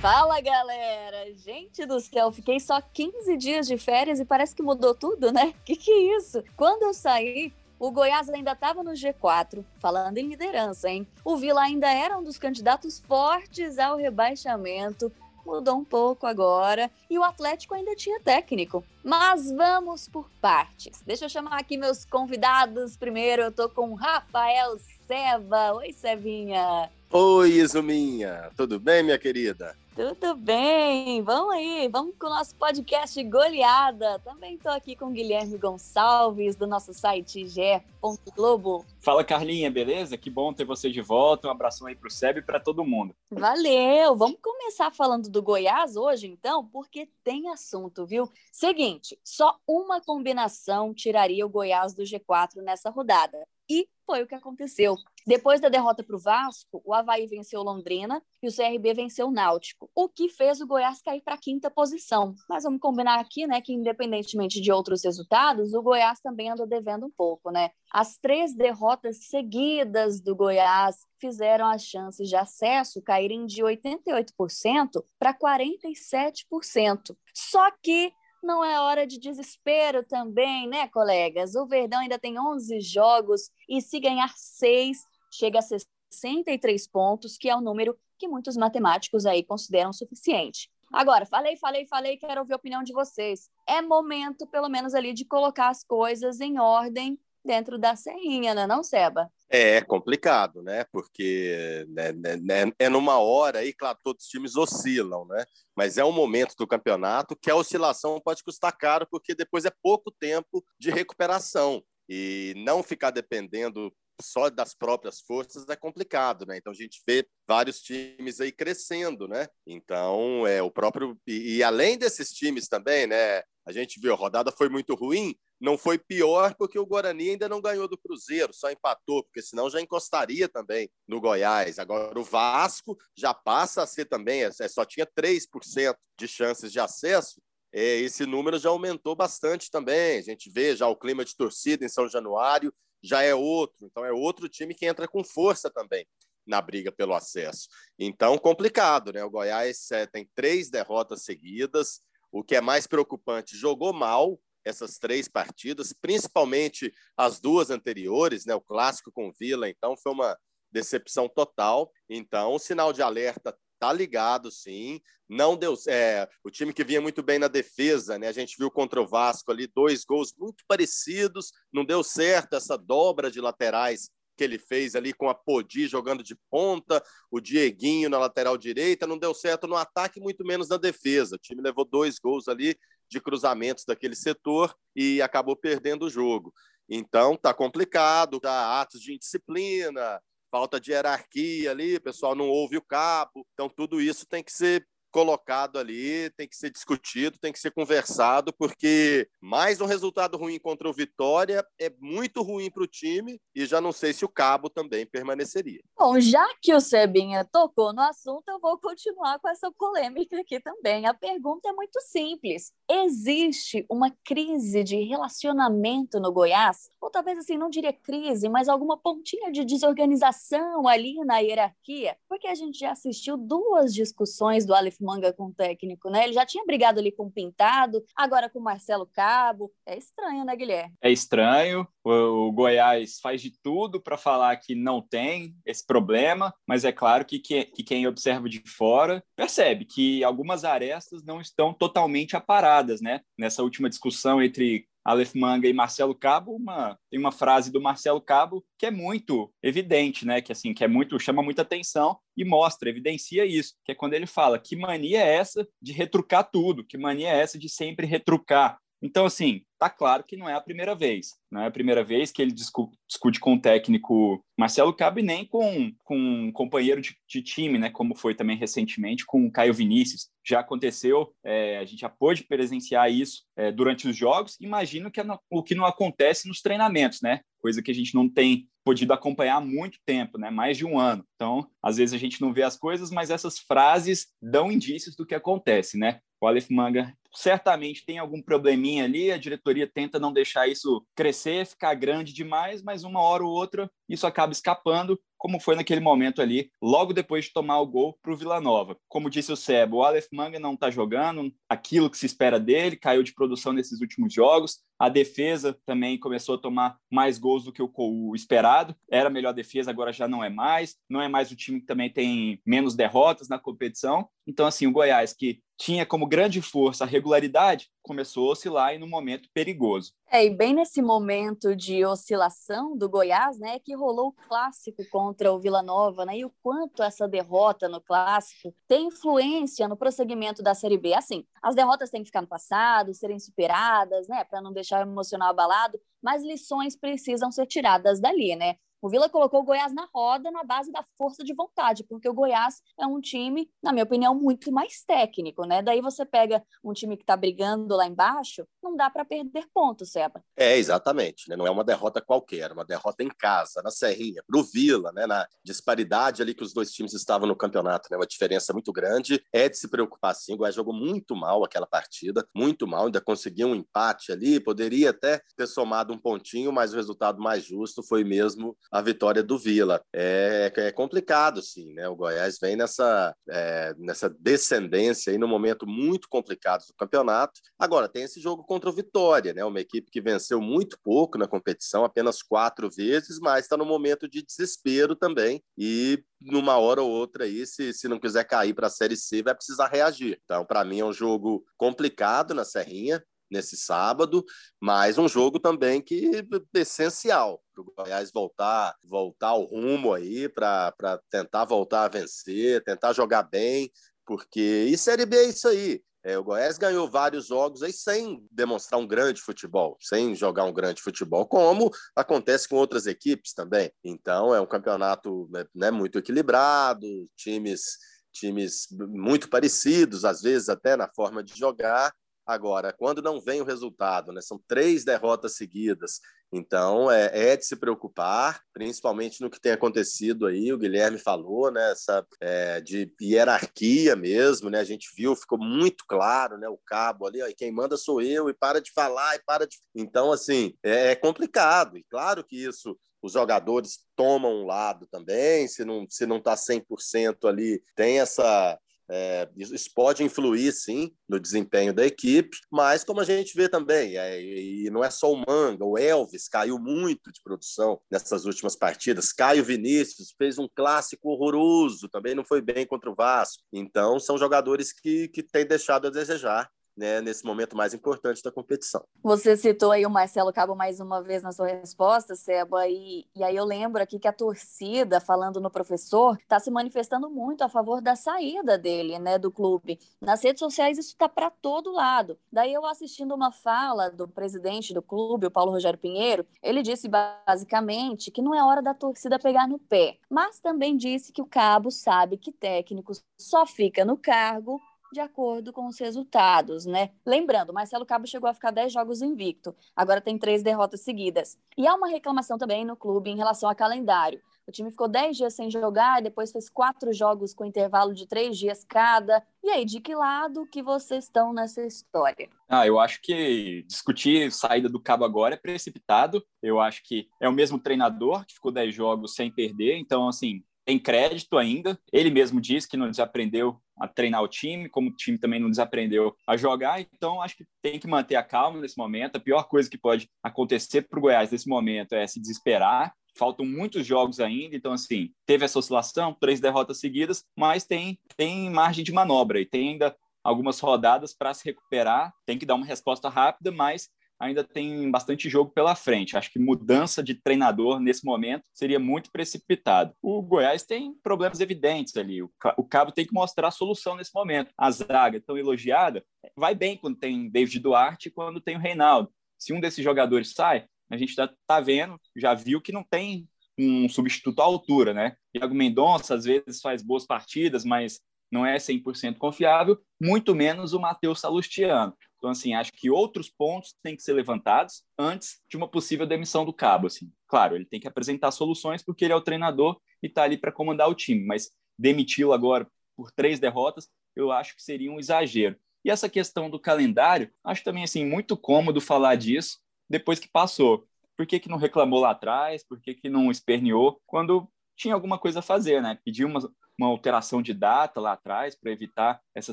Fala galera! Gente do céu, fiquei só 15 dias de férias e parece que mudou tudo, né? Que que é isso? Quando eu saí, o Goiás ainda estava no G4, falando em liderança, hein? O Vila ainda era um dos candidatos fortes ao rebaixamento. Mudou um pouco agora e o Atlético ainda tinha técnico. Mas vamos por partes. Deixa eu chamar aqui meus convidados. Primeiro eu tô com Rafael Seva. Oi, Sevinha. Oi, Izuminha. Tudo bem, minha querida? Tudo bem, vamos aí, vamos com o nosso podcast Goleada. Também estou aqui com o Guilherme Gonçalves, do nosso site ge.globo. Fala, Carlinha, beleza? Que bom ter você de volta. Um abração aí para o Seb e para todo mundo. Valeu! Vamos começar falando do Goiás hoje, então, porque tem assunto, viu? Seguinte, só uma combinação tiraria o Goiás do G4 nessa rodada. E foi o que aconteceu. Depois da derrota para o Vasco, o Havaí venceu Londrina e o CRB venceu o Náutico, o que fez o Goiás cair para a quinta posição. Mas vamos combinar aqui, né, que independentemente de outros resultados, o Goiás também anda devendo um pouco, né? As três derrotas seguidas do Goiás fizeram as chances de acesso caírem de 88% para 47%. Só que não é hora de desespero também, né, colegas? O Verdão ainda tem 11 jogos e se ganhar seis, chega a 63 pontos, que é o número que muitos matemáticos aí consideram suficiente. Agora, falei, falei, falei, quero ouvir a opinião de vocês. É momento, pelo menos ali, de colocar as coisas em ordem dentro da serrinha, né, não, Seba? É complicado, né? Porque né, né, né, é numa hora aí, claro, todos os times oscilam, né? Mas é um momento do campeonato que a oscilação pode custar caro, porque depois é pouco tempo de recuperação. E não ficar dependendo só das próprias forças é complicado, né? Então a gente vê vários times aí crescendo, né? Então é o próprio e, e além desses times também, né? A gente viu a rodada foi muito ruim, não foi pior porque o Guarani ainda não ganhou do Cruzeiro, só empatou, porque senão já encostaria também no Goiás. Agora o Vasco já passa a ser também, é, só tinha 3% de chances de acesso, é, esse número já aumentou bastante também. A gente vê já o clima de torcida em São Januário, já é outro, então é outro time que entra com força também na briga pelo acesso. Então, complicado, né? O Goiás é, tem três derrotas seguidas, o que é mais preocupante, jogou mal, essas três partidas, principalmente as duas anteriores, né? O clássico com Vila, então foi uma decepção total. Então, o sinal de alerta tá ligado, sim. Não deu. É, o time que vinha muito bem na defesa, né? A gente viu contra o Vasco ali dois gols muito parecidos, não deu certo essa dobra de laterais que ele fez ali com a Podi jogando de ponta, o Dieguinho na lateral direita, não deu certo no ataque, muito menos na defesa. O time levou dois gols ali de cruzamentos daquele setor e acabou perdendo o jogo. Então tá complicado, tá atos de indisciplina, falta de hierarquia ali, o pessoal não ouve o cabo. Então tudo isso tem que ser colocado ali, tem que ser discutido, tem que ser conversado, porque mais um resultado ruim contra o Vitória é muito ruim para o time e já não sei se o Cabo também permaneceria. Bom, já que o Sebinha tocou no assunto, eu vou continuar com essa polêmica aqui também. A pergunta é muito simples: existe uma crise de relacionamento no Goiás? Ou talvez assim, não diria crise, mas alguma pontinha de desorganização ali na hierarquia? Porque a gente já assistiu duas discussões do Aleph Manga com o técnico, né? Ele já tinha brigado ali com o Pintado, agora com o Marcelo Cabo. É estranho, né, Guilherme? É estranho. O, Goiás faz de tudo para falar que não tem esse problema, mas é claro que, que, que quem observa de fora percebe que algumas arestas não estão totalmente aparadas, né? Nessa última discussão entre Aleph Manga e Marcelo Cabo, uma, tem uma frase do Marcelo Cabo que é muito evidente, né? Que assim, que é muito chama muita atenção e mostra, evidencia isso, que é quando ele fala: "Que mania é essa de retrucar tudo? Que mania é essa de sempre retrucar?" Então, assim, tá claro que não é a primeira vez. Não é a primeira vez que ele discute com o técnico Marcelo Cabo e nem com, com um companheiro de, de time, né? Como foi também recentemente com o Caio Vinícius. Já aconteceu, é, a gente já pôde presenciar isso é, durante os jogos. Imagino que é no, o que não acontece nos treinamentos, né? Coisa que a gente não tem podido acompanhar há muito tempo, né? Mais de um ano. Então, às vezes a gente não vê as coisas, mas essas frases dão indícios do que acontece, né? O Aleph Manga certamente tem algum probleminha ali, a diretoria tenta não deixar isso crescer, ficar grande demais, mas uma hora ou outra isso acaba escapando como foi naquele momento ali, logo depois de tomar o gol para o Vila Nova. Como disse o Sebo, o Aleph Manga não está jogando aquilo que se espera dele, caiu de produção nesses últimos jogos. A defesa também começou a tomar mais gols do que o, esperado. Era a melhor defesa, agora já não é mais. Não é mais o time que também tem menos derrotas na competição. Então, assim, o Goiás, que tinha como grande força a regularidade, começou a oscilar em um momento perigoso. É, e bem nesse momento de oscilação do Goiás, né, que rolou o clássico contra o Vila Nova, né, e o quanto essa derrota no clássico tem influência no prosseguimento da Série B. Assim, as derrotas têm que ficar no passado, serem superadas, né, para não deixar o emocional abalado, mas lições precisam ser tiradas dali, né? O Vila colocou o Goiás na roda na base da força de vontade, porque o Goiás é um time, na minha opinião, muito mais técnico, né? Daí você pega um time que está brigando lá embaixo, não dá para perder pontos, Seba. É, exatamente. Né? Não é uma derrota qualquer, é uma derrota em casa, na Serrinha, para o Vila, né? na disparidade ali que os dois times estavam no campeonato, né? uma diferença muito grande. É de se preocupar sim. O Goiás jogou muito mal aquela partida, muito mal, ainda conseguiu um empate ali, poderia até ter somado um pontinho, mas o resultado mais justo foi mesmo a vitória do Vila. É, é complicado, sim, né? O Goiás vem nessa, é, nessa descendência aí no momento muito complicado do campeonato. Agora, tem esse jogo contra o Vitória, né? Uma equipe que venceu muito pouco na competição, apenas quatro vezes, mas está no momento de desespero também. E numa hora ou outra aí, se, se não quiser cair para a Série C, vai precisar reagir. Então, para mim, é um jogo complicado na Serrinha nesse sábado, mas um jogo também que é essencial para o Goiás voltar, voltar ao rumo aí, para tentar voltar a vencer, tentar jogar bem, porque e Série B é isso aí. É, o Goiás ganhou vários jogos aí sem demonstrar um grande futebol, sem jogar um grande futebol, como acontece com outras equipes também. Então é um campeonato né, né muito equilibrado, times times muito parecidos, às vezes até na forma de jogar, Agora, quando não vem o resultado, né, são três derrotas seguidas, então é, é, de se preocupar, principalmente no que tem acontecido aí. O Guilherme falou, né, essa é, de hierarquia mesmo, né? A gente viu, ficou muito claro, né? O cabo ali, ó, e quem manda sou eu, e para de falar, e para de. Então, assim, é, é complicado. E claro que isso os jogadores tomam um lado também, se não se não está 100% ali, tem essa é, isso pode influir, sim, no desempenho da equipe, mas como a gente vê também, é, e não é só o Manga, o Elvis caiu muito de produção nessas últimas partidas. Caio Vinícius fez um clássico horroroso, também não foi bem contra o Vasco. Então, são jogadores que, que têm deixado a desejar né, nesse momento mais importante da competição. Você citou aí o Marcelo Cabo mais uma vez na sua resposta, Seba, e, e aí eu lembro aqui que a torcida, falando no professor, está se manifestando muito a favor da saída dele, né, do clube. Nas redes sociais isso está para todo lado. Daí eu assistindo uma fala do presidente do clube, o Paulo Rogério Pinheiro, ele disse basicamente que não é hora da torcida pegar no pé, mas também disse que o Cabo sabe que técnico só fica no cargo de acordo com os resultados, né? Lembrando, Marcelo Cabo chegou a ficar 10 jogos invicto, agora tem três derrotas seguidas. E há uma reclamação também no clube em relação ao calendário. O time ficou 10 dias sem jogar, depois fez quatro jogos com intervalo de três dias cada. E aí, de que lado que vocês estão nessa história? Ah, eu acho que discutir saída do Cabo agora é precipitado. Eu acho que é o mesmo treinador que ficou 10 jogos sem perder. Então, assim, tem crédito ainda. Ele mesmo disse que não desaprendeu a treinar o time, como o time também não desaprendeu a jogar. Então, acho que tem que manter a calma nesse momento. A pior coisa que pode acontecer para o Goiás nesse momento é se desesperar. Faltam muitos jogos ainda, então, assim, teve essa oscilação, três derrotas seguidas, mas tem, tem margem de manobra e tem ainda algumas rodadas para se recuperar. Tem que dar uma resposta rápida, mas ainda tem bastante jogo pela frente. Acho que mudança de treinador nesse momento seria muito precipitado. O Goiás tem problemas evidentes ali. O Cabo tem que mostrar a solução nesse momento. A zaga tão elogiada vai bem quando tem David Duarte e quando tem o Reinaldo. Se um desses jogadores sai, a gente já está vendo, já viu que não tem um substituto à altura, né? Iago Mendonça às vezes faz boas partidas, mas não é 100% confiável, muito menos o Matheus Salustiano. Então, assim, acho que outros pontos têm que ser levantados antes de uma possível demissão do cabo. Assim. Claro, ele tem que apresentar soluções porque ele é o treinador e está ali para comandar o time, mas demiti-lo agora por três derrotas, eu acho que seria um exagero. E essa questão do calendário, acho também assim muito cômodo falar disso depois que passou. Por que, que não reclamou lá atrás? Por que, que não esperneou? Quando tinha alguma coisa a fazer, né? Pediu uma, uma alteração de data lá atrás para evitar essa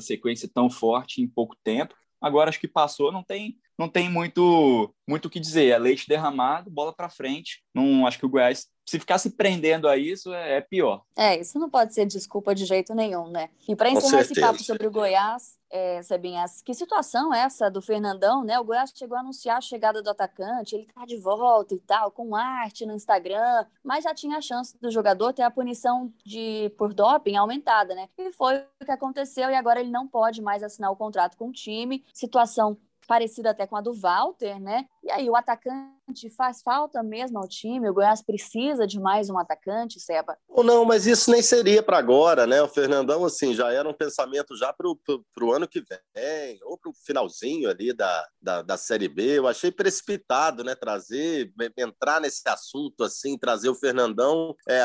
sequência tão forte em pouco tempo. Agora acho que passou, não tem não tem muito muito o que dizer. É leite derramado, bola para frente. Não acho que o Goiás se ficar se prendendo a isso é, é, pior. É, isso não pode ser desculpa de jeito nenhum, né? E para encerrar esse papo sobre o Goiás, é, Sebinhas, que situação é essa do Fernandão, né? O Goiás chegou a anunciar a chegada do atacante, ele tá de volta e tal, com arte no Instagram, mas já tinha a chance do jogador ter a punição de por doping aumentada, né? E foi o que aconteceu e agora ele não pode mais assinar o contrato com o time. Situação parecida até com a do Walter, né? E aí, o atacante faz falta mesmo ao time? O Goiás precisa de mais um atacante, Seba? Não, mas isso nem seria para agora, né? O Fernandão, assim, já era um pensamento já para o ano que vem, ou para o finalzinho ali da, da, da, Série B. Eu achei precipitado, né? Trazer, entrar nesse assunto, assim, trazer o Fernandão é,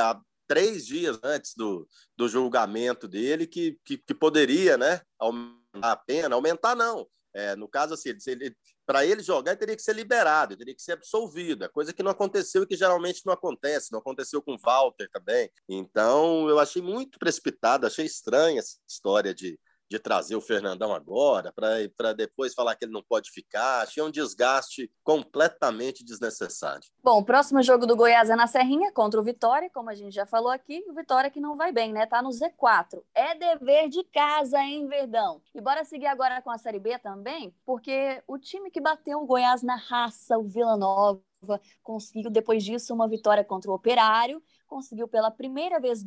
três dias antes do, do julgamento dele, que, que, que poderia, né? Aumentar a pena, aumentar não é, no caso, assim, ele, para ele jogar, ele teria que ser liberado, teria que ser absolvido. É coisa que não aconteceu e que geralmente não acontece. Não aconteceu com o Walter também. Então, eu achei muito precipitado, achei estranha essa história de, de trazer o Fernandão agora, para depois falar que ele não pode ficar. Achei um desgaste completamente desnecessário. Bom, o próximo jogo do Goiás é na Serrinha contra o Vitória, como a gente já falou aqui. O Vitória que não vai bem, né? Tá no Z4. É dever de casa, hein, Verdão? E bora seguir agora com a Série B também, porque o time que bateu o Goiás na raça, o Vila Nova, conseguiu depois disso uma vitória contra o Operário, conseguiu pela primeira vez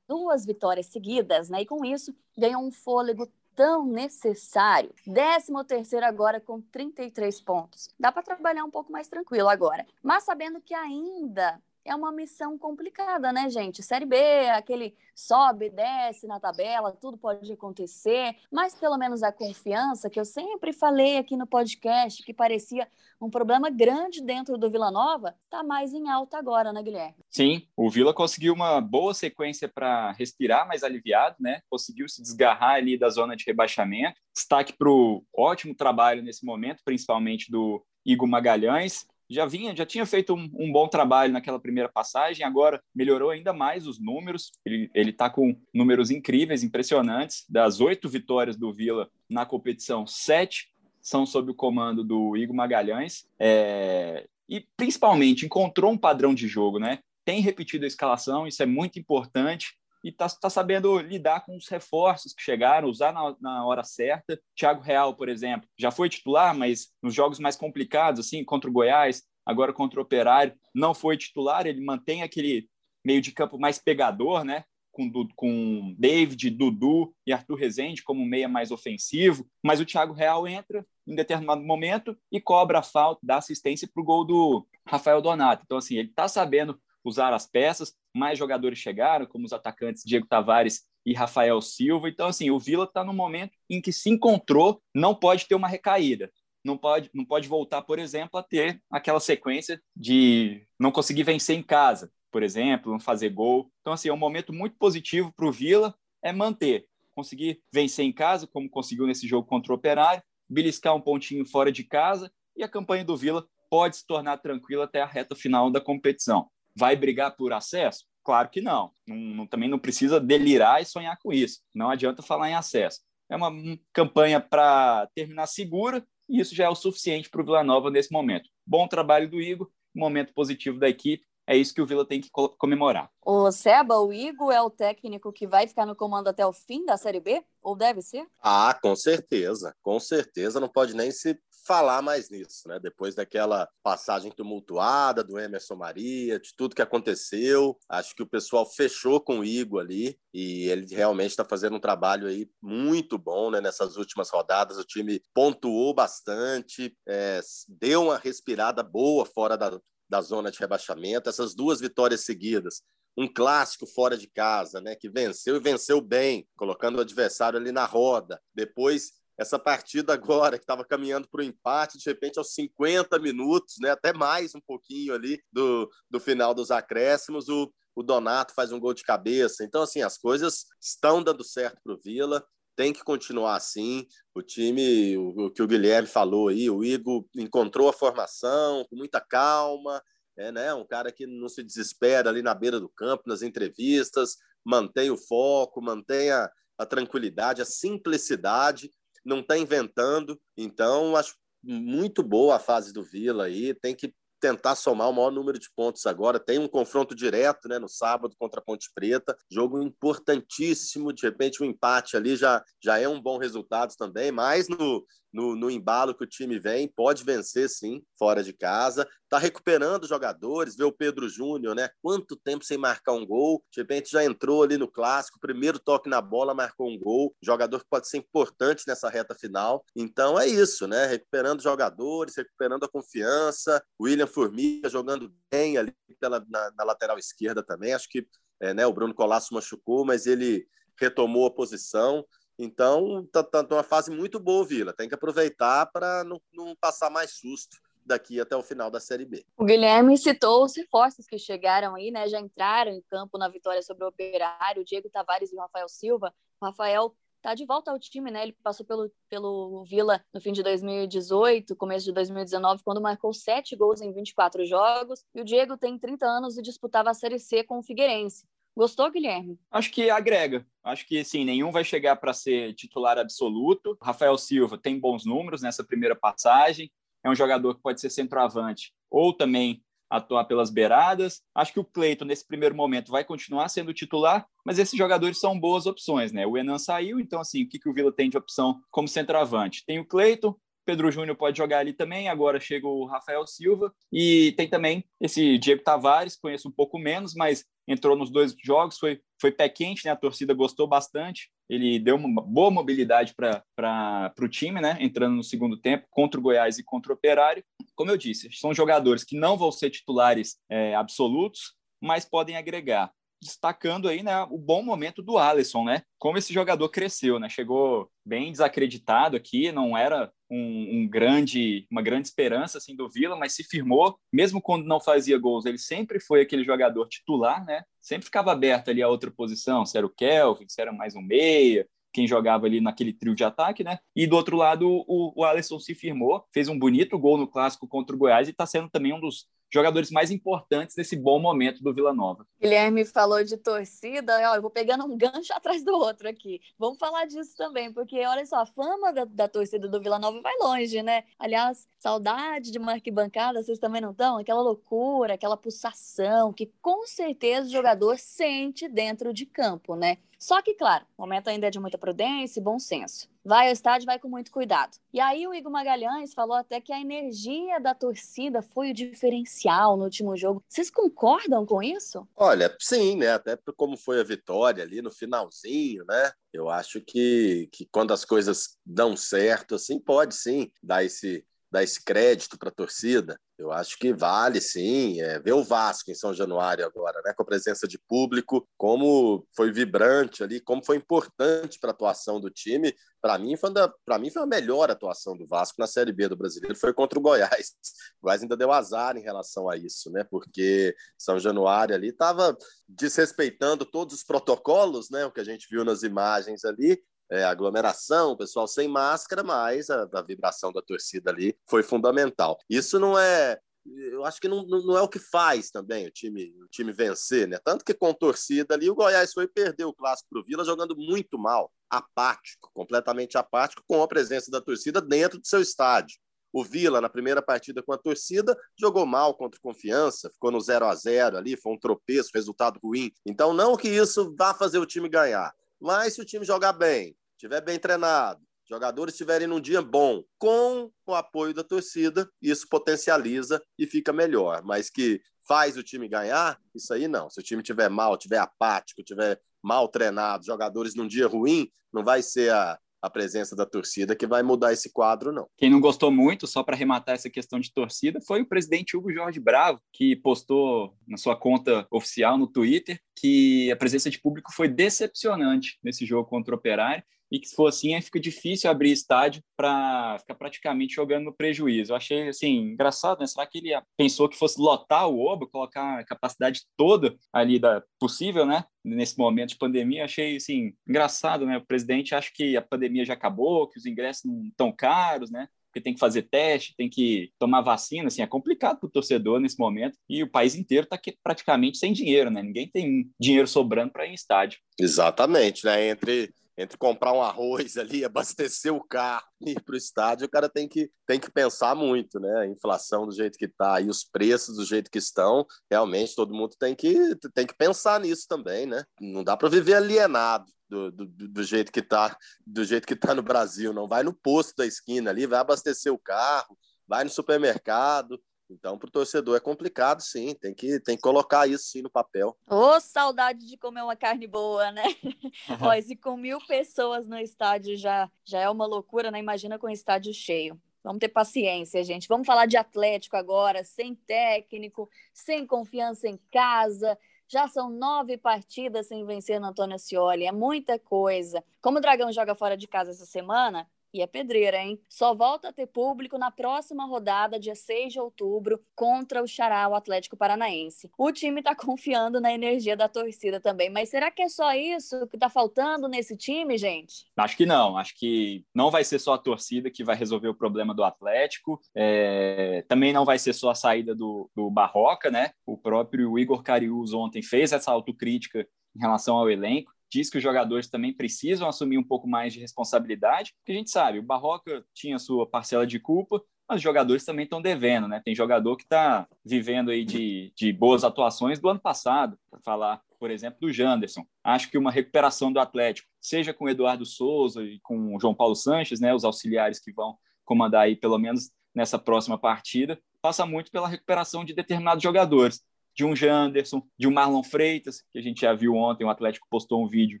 duas vitórias seguidas, né? E com isso ganhou um fôlego tão necessário. 13 terceiro agora com 33 pontos. Dá para trabalhar um pouco mais tranquilo agora. Mas sabendo que ainda é uma missão complicada, né, gente? Série B, aquele sobe, desce na tabela, tudo pode acontecer, mas pelo menos a confiança que eu sempre falei aqui no podcast, que parecia um problema grande dentro do Vila Nova, tá mais em alta agora, né, Guilherme? Sim, o Vila conseguiu uma boa sequência para respirar mais aliviado, né? Conseguiu se desgarrar ali da zona de rebaixamento. Destaque para o ótimo trabalho nesse momento, principalmente do Igor Magalhães, já vinha, já tinha feito um, um, bom trabalho naquela primeira passagem, agora melhorou ainda mais os números. Ele está com números incríveis, impressionantes. Das oito vitórias do Vila na competição, sete são sob o comando do Igor Magalhães. É, e principalmente encontrou um padrão de jogo, né? Tem repetido a escalação, isso é muito importante e está tá sabendo lidar com os reforços que chegaram, usar na, na, hora certa. Thiago Real, por exemplo, já foi titular, mas nos jogos mais complicados, assim, contra o Goiás, agora contra o Operário, não foi titular. Ele mantém aquele meio de campo mais pegador, né? Com, com David, Dudu e Arthur Rezende como meia mais ofensivo, mas o Thiago Real entra em determinado momento e cobra a falta, dá assistência para o gol do Rafael Donato. Então, assim, ele está sabendo usar as peças, mais jogadores chegaram, como os atacantes Diego Tavares e Rafael Silva. Então, assim, o Vila está no momento em que se encontrou, não pode ter uma recaída. Não pode, não pode voltar, por exemplo, a ter aquela sequência de não conseguir vencer em casa, por exemplo, não fazer gol. Então, assim, é um momento muito positivo para o Vila é manter, conseguir vencer em casa, como conseguiu nesse jogo contra o Operário, beliscar um pontinho fora de casa e a campanha do Vila pode se tornar tranquila até a reta final da competição. Vai brigar por acesso? Claro que não. não, não também não precisa delirar e sonhar com isso. Não adianta falar em acesso. É uma campanha para terminar segura e isso já é o suficiente para o Vila Nova nesse momento. Bom trabalho do Igor, momento positivo da equipe. É isso que o Vila tem que comemorar. O Seba, o Igor é o técnico que vai ficar no comando até o fim da Série B? Ou deve ser? Ah, com certeza. Com certeza. Não pode nem se falar mais nisso, né? Depois daquela passagem tumultuada do Emerson Maria, de tudo que aconteceu, acho que o pessoal fechou com o ali e ele realmente está fazendo um trabalho aí muito bom, né? Nessas últimas rodadas, o time pontuou bastante, é, deu uma respirada boa fora da, da zona de rebaixamento. Essas duas vitórias seguidas um clássico fora de casa, né, que venceu e venceu bem, colocando o adversário ali na roda. Depois essa partida agora, que estava caminhando para o empate, de repente aos 50 minutos, né, até mais um pouquinho ali do, do final dos acréscimos, o, o Donato faz um gol de cabeça. Então, assim, as coisas estão dando certo para o Vila, tem que continuar assim. O time, o, o, que o Guilherme falou aí, o Igor encontrou a formação com muita calma, é né, um cara que não se desespera ali na beira do campo, nas entrevistas, mantém o foco, mantém a, a tranquilidade, a simplicidade, não está inventando. Então, acho muito boa a fase do Vila aí, tem que tentar somar o maior número de pontos agora. Tem um confronto direto né, no sábado contra a Ponte Preta, jogo importantíssimo. De repente, um empate ali já, já é um bom resultado também, mas no, no, no embalo que o time vem, pode vencer sim, fora de casa. Está recuperando jogadores, vê o Pedro Júnior, né? Quanto tempo sem marcar um gol? De repente já entrou ali no clássico, primeiro toque na bola, marcou um gol. Jogador que pode ser importante nessa reta final. Então é isso, né? Recuperando jogadores, recuperando a confiança. William Formiga jogando bem ali pela, na, na lateral esquerda também. Acho que é, né, o Bruno Colasso machucou, mas ele retomou a posição. Então, tá, tá, tá uma fase muito boa, Vila. Tem que aproveitar para não, não passar mais susto daqui até o final da Série B. O Guilherme citou os reforços que chegaram aí, né? Já entraram em campo na vitória sobre o Operário, o Diego Tavares e o Rafael Silva. Rafael tá de volta ao time, né? Ele passou pelo, pelo Vila no fim de 2018, começo de 2019, quando marcou sete gols em 24 jogos. E o Diego tem 30 anos e disputava a Série C com o Figueirense. Gostou, Guilherme? Acho que agrega. Acho que sim, nenhum vai chegar para ser titular absoluto. Rafael Silva tem bons números nessa primeira passagem. É um jogador que pode ser centroavante ou também atuar pelas beiradas. Acho que o Cleiton, nesse primeiro momento, vai continuar sendo titular, mas esses jogadores são boas opções, né? O Enan saiu, então, assim, o que, que o Vila tem de opção como centroavante? Tem o Cleiton, Pedro Júnior pode jogar ali também. Agora chega o Rafael Silva e tem também esse Diego Tavares, conheço um pouco menos, mas entrou nos dois jogos, foi, foi pé quente, né? A torcida gostou bastante. Ele deu uma boa mobilidade para o time, né? Entrando no segundo tempo contra o Goiás e contra o Operário. Como eu disse, são jogadores que não vão ser titulares é, absolutos, mas podem agregar destacando aí né, o bom momento do Alisson, né? Como esse jogador cresceu, né? Chegou bem desacreditado aqui, não era um, um, grande, uma grande esperança assim do Vila, mas se firmou, mesmo quando não fazia gols, ele sempre foi aquele jogador titular, né? Sempre ficava aberto ali a outra posição, se era o Kelvin, se era mais um meia, quem jogava ali naquele trio de ataque, né? E do outro lado, o, o Alisson se firmou, fez um bonito gol no clássico contra o Goiás e está sendo também um dos jogadores mais importantes nesse bom momento do Vila Nova. Guilherme falou de torcida, ó, eu vou pegando um gancho atrás do outro aqui. Vamos falar disso também, porque olha só, a fama da, da torcida do Vila Nova vai longe, né? Aliás, saudade de uma arquibancada, vocês também não estão? Aquela loucura, aquela pulsação que com certeza o jogador sente dentro de campo, né? Só que, claro, o momento ainda é de muita prudência e bom senso. Vai ao estádio, vai com muito cuidado. E aí o Igor Magalhães falou até que a energia da torcida foi o diferencial no último jogo. Vocês concordam com isso? Olha, sim, né? Até como foi a vitória ali no finalzinho, né? Eu acho que, que quando as coisas dão certo, assim, pode sim dar esse, dar esse crédito para a torcida. Eu acho que vale, sim, é, ver o Vasco em São Januário agora, né, com a presença de público, como foi vibrante ali, como foi importante para a atuação do time. Para mim, foi para mim foi a melhor atuação do Vasco na Série B do Brasileiro, foi contra o Goiás. O Goiás ainda deu azar em relação a isso, né, porque São Januário ali estava desrespeitando todos os protocolos, né, o que a gente viu nas imagens ali, é, aglomeração, pessoal sem máscara, mas a, a, vibração da torcida ali foi fundamental. Isso não é. Eu acho que não, não é o que faz também o time, o time vencer, né? Tanto que com torcida ali, o Goiás foi perder o clássico para o Vila jogando muito mal, apático, completamente apático, com a presença da torcida dentro do seu estádio. O Vila, na primeira partida com a torcida, jogou mal contra Confiança, ficou no 0 a 0 ali, foi um tropeço, resultado ruim. Então, não que isso vá fazer o time ganhar, mas se o time jogar bem, estiver bem treinado, jogadores estiverem num dia bom, com o apoio da torcida, isso potencializa e fica melhor. Mas que faz o time ganhar, isso aí não. Se o time tiver mal, tiver apático, tiver mal treinado, jogadores num dia ruim, não vai ser a, a presença da torcida que vai mudar esse quadro, não. Quem não gostou muito, só para arrematar essa questão de torcida, foi o presidente Hugo Jorge Bravo, que postou na sua conta oficial no Twitter que a presença de público foi decepcionante nesse jogo contra o Operário e que se for assim, aí fica difícil abrir estádio para ficar praticamente jogando no prejuízo. Eu achei assim engraçado, né? Será que ele pensou que fosse lotar o Oba, colocar a capacidade toda ali da possível, né? Nesse momento de pandemia, achei assim engraçado, né? O presidente acha que a pandemia já acabou, que os ingressos não estão caros, né? porque tem que fazer teste, tem que tomar vacina, assim, é complicado para o torcedor nesse momento, e o país inteiro está praticamente sem dinheiro, né? Ninguém tem dinheiro sobrando para ir em estádio. Exatamente, né? Entre entre comprar um arroz ali, abastecer o carro e ir para o estádio, o cara tem que, tem que pensar muito, né? A inflação do jeito que está e os preços do jeito que estão, realmente todo mundo tem que, tem que pensar nisso também, né? Não dá para viver alienado. Do, do, do, jeito que tá do jeito que tá no Brasil não vai no posto da esquina ali vai abastecer o carro vai no supermercado então, para o torcedor é complicado, sim. Tem que, tem que colocar isso sim no papel. Ô, oh, saudade de comer uma carne boa, né? Ó, se com mil pessoas no estádio já, já é uma loucura, né? Imagina com o estádio cheio. Vamos ter paciência, gente. Vamos falar de Atlético agora, sem técnico, sem confiança em casa. Já são nove partidas sem vencer no Antônio Scioli. É muita coisa. Como o Dragão joga fora de casa essa semana, e é pedreira, hein? Só volta a ter público na próxima rodada, dia 6 de outubro, contra o Xará, o Atlético Paranaense. O time tá confiando na energia da torcida também, mas será que é só isso que tá faltando nesse time, gente? Acho que não. Acho que não vai ser só a torcida que vai resolver o problema do Atlético. É... Também não vai ser só a saída do, do Barroca, né? O próprio Igor Carius ontem fez essa autocrítica em relação ao elenco diz que os jogadores também precisam assumir um pouco mais de responsabilidade, porque a gente sabe, o Barroca tinha sua parcela de culpa, mas os jogadores também estão devendo, né? Tem jogador que está vivendo aí de, de boas atuações do ano passado, para falar, por exemplo, do Janderson. Acho que uma recuperação do Atlético, seja com o Eduardo Souza e com o João Paulo Sanches, né, os auxiliares que vão comandar aí pelo menos nessa próxima partida, passa muito pela recuperação de determinados jogadores de um Janderson, de um Marlon Freitas, que a gente já viu ontem, o Atlético postou um vídeo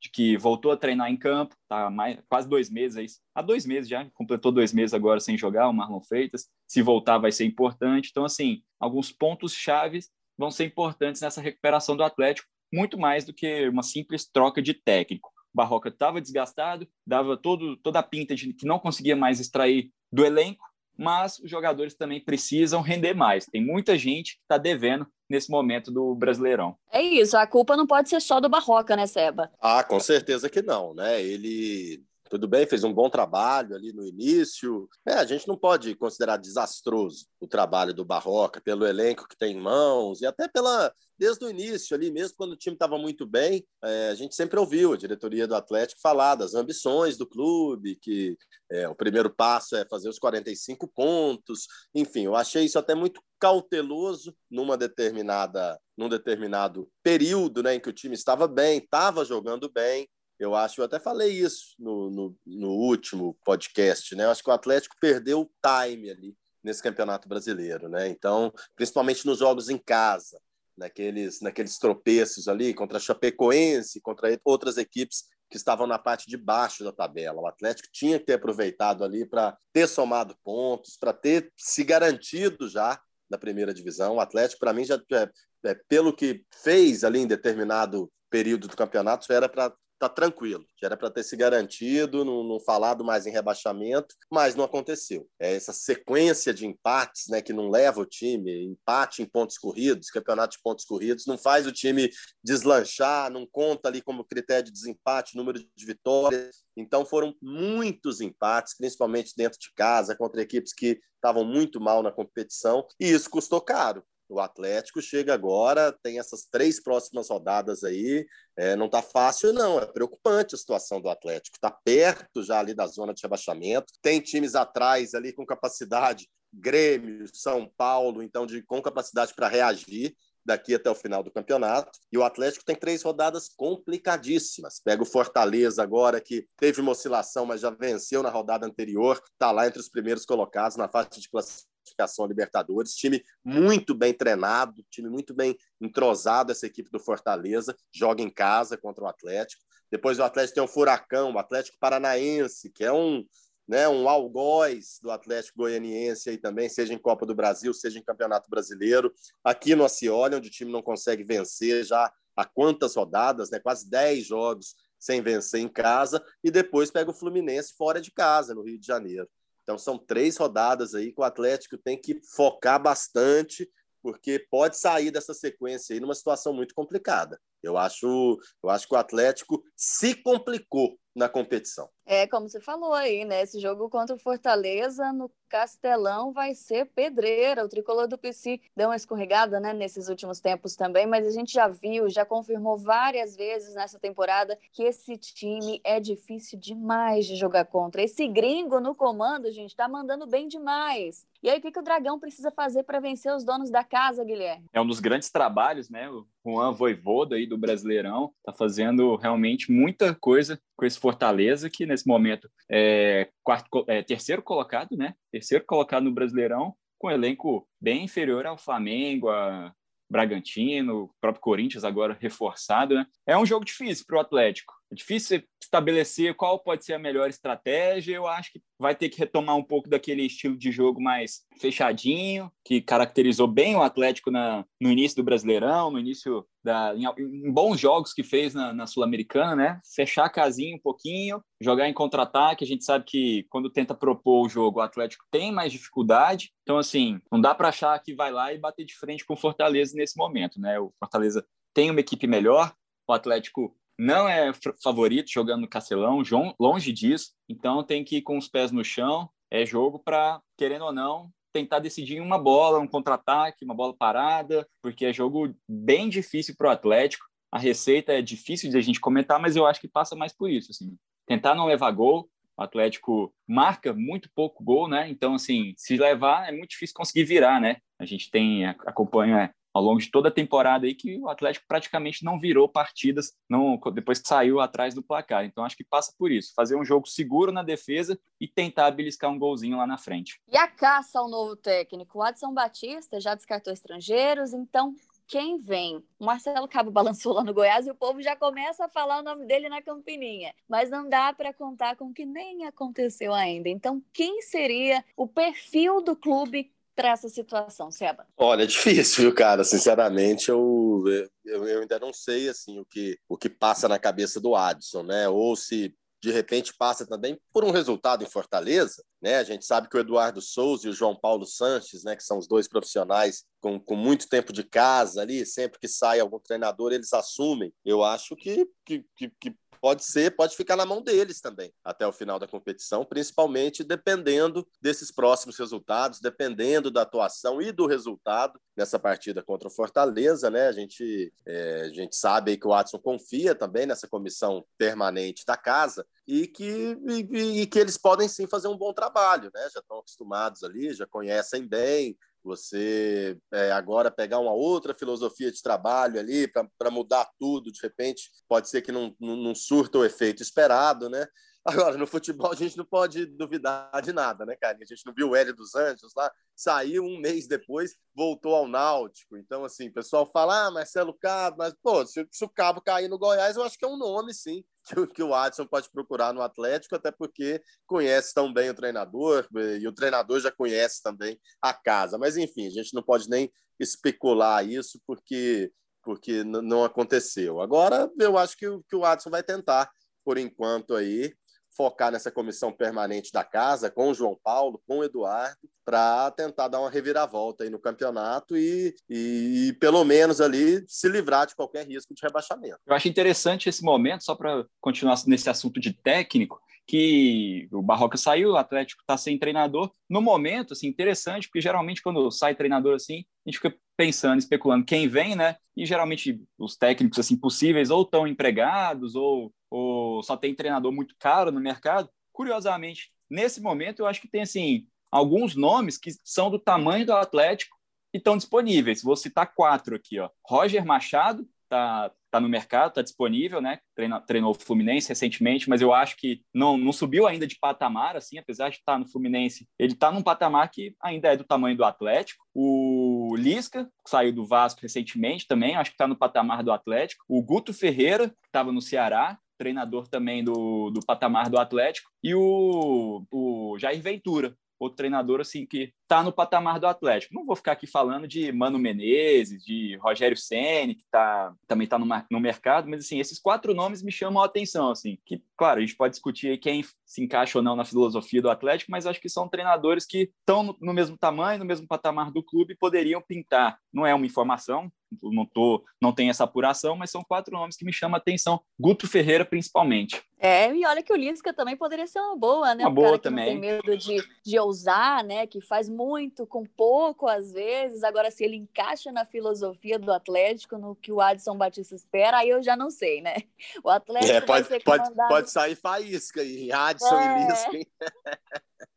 de que voltou a treinar em campo, tá mais, quase dois meses aí, há dois meses já, completou dois meses agora sem jogar o Marlon Freitas, se voltar vai ser importante, então assim, alguns pontos chaves vão ser importantes nessa recuperação do Atlético, muito mais do que uma simples troca de técnico. O Barroca estava desgastado, dava todo, toda a pinta de que não conseguia mais extrair do elenco, mas os jogadores também precisam render mais. Tem muita gente que está devendo nesse momento do Brasileirão. É isso, a culpa não pode ser só do Barroca, né, Seba? Ah, com certeza que não, né? Ele tudo bem, fez um bom trabalho ali no início. É, a gente não pode considerar desastroso o trabalho do Barroca pelo elenco que tem em mãos e até pela desde o início ali, mesmo quando o time estava muito bem, é, a gente sempre ouviu a diretoria do Atlético falar das ambições do clube, que é, o primeiro passo é fazer os 45 pontos. Enfim, eu achei isso até muito cauteloso numa determinada num determinado período né, em que o time estava bem, estava jogando bem, eu acho, eu até falei isso no, no, no, último podcast, né? Eu acho que o Atlético perdeu o time ali nesse Campeonato Brasileiro, né? Então, principalmente nos jogos em casa, naqueles, naqueles tropeços ali contra a Chapecoense, contra outras equipes que estavam na parte de baixo da tabela. O Atlético tinha que ter aproveitado ali para ter somado pontos, para ter se garantido já na primeira divisão. O Atlético, para mim, já é, é, pelo que fez ali em determinado período do campeonato, era para tá tranquilo. Já era para ter se garantido, não, não, falado mais em rebaixamento, mas não aconteceu. É essa sequência de empates, né, que não leva o time, empate em pontos corridos, campeonato de pontos corridos, não faz o time deslanchar, não conta ali como critério de desempate número de vitórias. Então foram muitos empates, principalmente dentro de casa, contra equipes que estavam muito mal na competição, e isso custou caro. O Atlético chega agora, tem essas três próximas rodadas aí. É, não está fácil, não. É preocupante a situação do Atlético. Está perto já ali da zona de rebaixamento. Tem times atrás ali com capacidade, Grêmio, São Paulo, então, de, com capacidade para reagir daqui até o final do campeonato. E o Atlético tem três rodadas complicadíssimas. Pega o Fortaleza agora, que teve uma oscilação, mas já venceu na rodada anterior, está lá entre os primeiros colocados na faixa de classificação classificação Libertadores. Time muito bem treinado, time muito bem entrosado, essa equipe do Fortaleza. Joga em casa contra o Atlético. Depois o Atlético tem o Furacão, o Atlético Paranaense, que é um, né, um algoz do Atlético Goianiense aí também, seja em Copa do Brasil, seja em Campeonato Brasileiro. Aqui no Acioli, onde o time não consegue vencer já há quantas rodadas, né, quase 10 jogos sem vencer em casa, e depois pega o Fluminense fora de casa, no Rio de Janeiro. Então são três rodadas aí que o Atlético tem que focar bastante, porque pode sair dessa sequência aí numa situação muito complicada. Eu acho, eu acho que o Atlético se complicou na competição. É, como você falou aí, né? Esse jogo contra o Fortaleza no Castelão vai ser pedreira. O tricolor do PC deu uma escorregada, né, nesses últimos tempos também, mas a gente já viu, já confirmou várias vezes nessa temporada que esse time é difícil demais de jogar contra. Esse gringo no comando, gente, tá mandando bem demais. E aí, o que, que o Dragão precisa fazer para vencer os donos da casa, Guilherme? É um dos grandes trabalhos, né? Juan Voivoda aí do Brasileirão tá fazendo realmente muita coisa com esse Fortaleza, que nesse momento é, quarto, é terceiro colocado, né? Terceiro colocado no Brasileirão, com um elenco bem inferior ao Flamengo, a Bragantino, o próprio Corinthians agora reforçado. Né? É um jogo difícil para o Atlético. É difícil estabelecer qual pode ser a melhor estratégia. Eu acho que vai ter que retomar um pouco daquele estilo de jogo mais fechadinho, que caracterizou bem o Atlético na, no início do Brasileirão, no início da, em, em bons jogos que fez na, na Sul-Americana, né? Fechar a casinha um pouquinho, jogar em contra-ataque. A gente sabe que quando tenta propor o jogo, o Atlético tem mais dificuldade. Então, assim, não dá para achar que vai lá e bater de frente com o Fortaleza nesse momento, né? O Fortaleza tem uma equipe melhor, o Atlético não é favorito jogando no Castelão, longe disso. Então tem que ir com os pés no chão. É jogo para, querendo ou não, tentar decidir uma bola, um contra-ataque, uma bola parada, porque é jogo bem difícil para o Atlético. A receita é difícil de a gente comentar, mas eu acho que passa mais por isso. Assim. Tentar não levar gol. O Atlético marca muito pouco gol, né? Então, assim, se levar é muito difícil conseguir virar, né? A gente tem, acompanha ao longo de toda a temporada aí que o Atlético praticamente não virou partidas não, depois que saiu atrás do placar. Então acho que passa por isso, fazer um jogo seguro na defesa e tentar beliscar um golzinho lá na frente. E a caça ao novo técnico, o Adson Batista já descartou estrangeiros, então quem vem? O Marcelo Cabo balançou lá no Goiás e o povo já começa a falar o nome dele na Campininha. Mas não dá para contar com que nem aconteceu ainda. Então, quem seria o perfil do clube para essa situação, Seba? Olha, é difícil, viu, cara? Sinceramente, eu, eu, eu, ainda não sei assim o que, o que passa na cabeça do Adson, né? Ou se de repente passa também por um resultado em Fortaleza, né? A gente sabe que o Eduardo Souza e o João Paulo Sanches, né, que são os dois profissionais com, com muito tempo de casa ali, sempre que sai algum treinador, eles assumem. Eu acho que, que, que, que pode ser, pode ficar na mão deles também até o final da competição, principalmente dependendo desses próximos resultados, dependendo da atuação e do resultado nessa partida contra o Fortaleza, né? A gente, é, a gente sabe que o Watson confia também nessa comissão permanente da casa e que, e, e que eles podem sim fazer um bom trabalho, né? Já estão acostumados ali, já conhecem bem, você é, agora pegar uma outra filosofia de trabalho ali para mudar tudo, de repente, pode ser que não, não, não surta o efeito esperado, né? Agora, no futebol, a gente não pode duvidar de nada, né, cara? A gente não viu o Hélio dos Anjos lá, saiu um mês depois, voltou ao Náutico. Então, assim, o pessoal fala, ah, Marcelo Cabo, mas, pô, se, se o Cabo cair no Goiás, eu acho que é um nome, sim, que, que o Adson pode procurar no Atlético, até porque conhece tão bem o treinador, e o treinador já conhece também a casa. Mas, enfim, a gente não pode nem especular isso, porque porque não aconteceu. Agora, eu acho que, que o Adson vai tentar, por enquanto, aí, focar nessa comissão permanente da casa, com o João Paulo, com o Eduardo, para tentar dar uma reviravolta aí no campeonato e, e, e, pelo menos ali, se livrar de qualquer risco de rebaixamento. Eu acho interessante esse momento, só para continuar nesse assunto de técnico, que o Barroca saiu, o Atlético está sem treinador. No momento, assim, interessante, porque geralmente quando sai treinador assim, a gente fica pensando, especulando quem vem, né? E geralmente os técnicos assim possíveis ou estão empregados ou, ou só tem treinador muito caro no mercado. Curiosamente, nesse momento eu acho que tem assim alguns nomes que são do tamanho do Atlético e estão disponíveis. Vou citar quatro aqui, ó. Roger Machado está tá no mercado, está disponível, né? Treinou, o Fluminense recentemente, mas eu acho que não, não subiu ainda de patamar, assim, apesar de estar tá no Fluminense, ele está num patamar que ainda é do tamanho do Atlético. O Lisca, que saiu do Vasco recentemente também, acho que está no patamar do Atlético. O Guto Ferreira, que estava no Ceará, treinador também do, do patamar do Atlético. E o, o Jair Ventura, outro treinador assim que está no patamar do Atlético. Não vou ficar aqui falando de Mano Menezes, de Rogério Ceni que tá, também está no, no mercado, mas assim, esses quatro nomes me chamam a atenção, assim, que, claro, a gente pode discutir quem se encaixa ou não na filosofia do Atlético, mas acho que são treinadores que estão no, no mesmo tamanho, no mesmo patamar do clube e poderiam pintar. Não é uma informação, não, tô, não tem essa apuração, mas são quatro nomes que me chamam a atenção. Guto Ferreira, principalmente. É, e olha que o Lisca também poderia ser uma boa, né? Uma um boa cara que também. não tem medo de, de ousar, né? Que faz muito com pouco às vezes. Agora, se ele encaixa na filosofia do Atlético, no que o Adson Batista espera, aí eu já não sei, né? O Atlético É, vai pode, ser pode, pode sair faísca aí, Adson É. e Lisca. hein?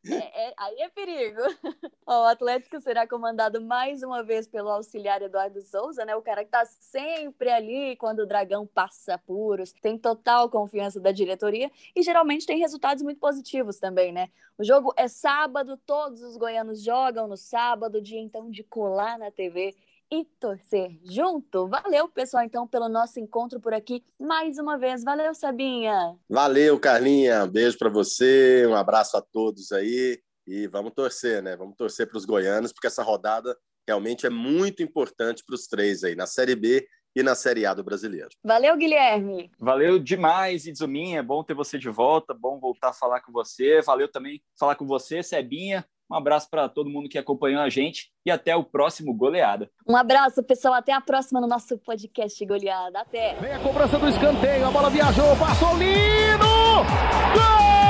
É, é- aí é perigo. O Atlético será comandado mais uma vez pelo auxiliar Eduardo Souza, né? O cara que tá sempre ali quando o Dragão passa apuros, tem total confiança da diretoria e geralmente tem resultados muito positivos também, né? O jogo é sábado, todos os goianos jogam no sábado, dia então de colar na TV e torcer junto. Valeu, pessoal, então, pelo nosso encontro por aqui mais uma vez. Valeu, Sabinha. Valeu, Carlinha. Beijo para você, um abraço a todos aí. E vamos torcer, né? Vamos torcer para os goianos, porque essa rodada realmente é muito importante para os três aí, na Série B e na Série A do Brasileiro. Valeu, Guilherme. Valeu demais, Izuminha. É bom ter você de volta, bom voltar a falar com você. Valeu também falar com você, Sebinha. Um abraço para todo mundo que acompanhou a gente e até o próximo Goleada. Um abraço, pessoal. Até a próxima no nosso podcast Goleada. Até. Vem a cobrança do escanteio, a bola viajou, passou Lino! Gol!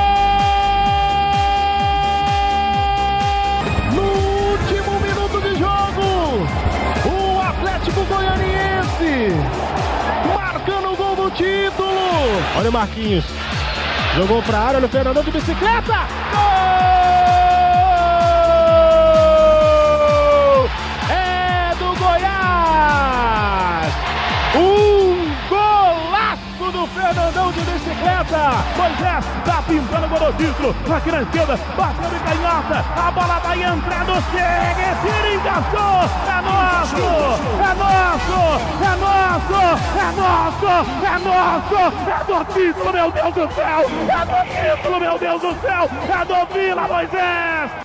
Marcando o gol do título. Olha o Marquinhos, jogou pra área, olha o Fernandão de bicicleta. Gol! É do Goiás! Um golaço do Fernandão de bicicleta. Moisés tá pintando o. Aqui na esquerda, bateu de canhota. A bola vai entrando. Chega, tira, encaixou. É nosso! É! É nosso! É nosso! É do título, meu Deus do céu! É do título, meu Deus do céu! É do Vila Moisés!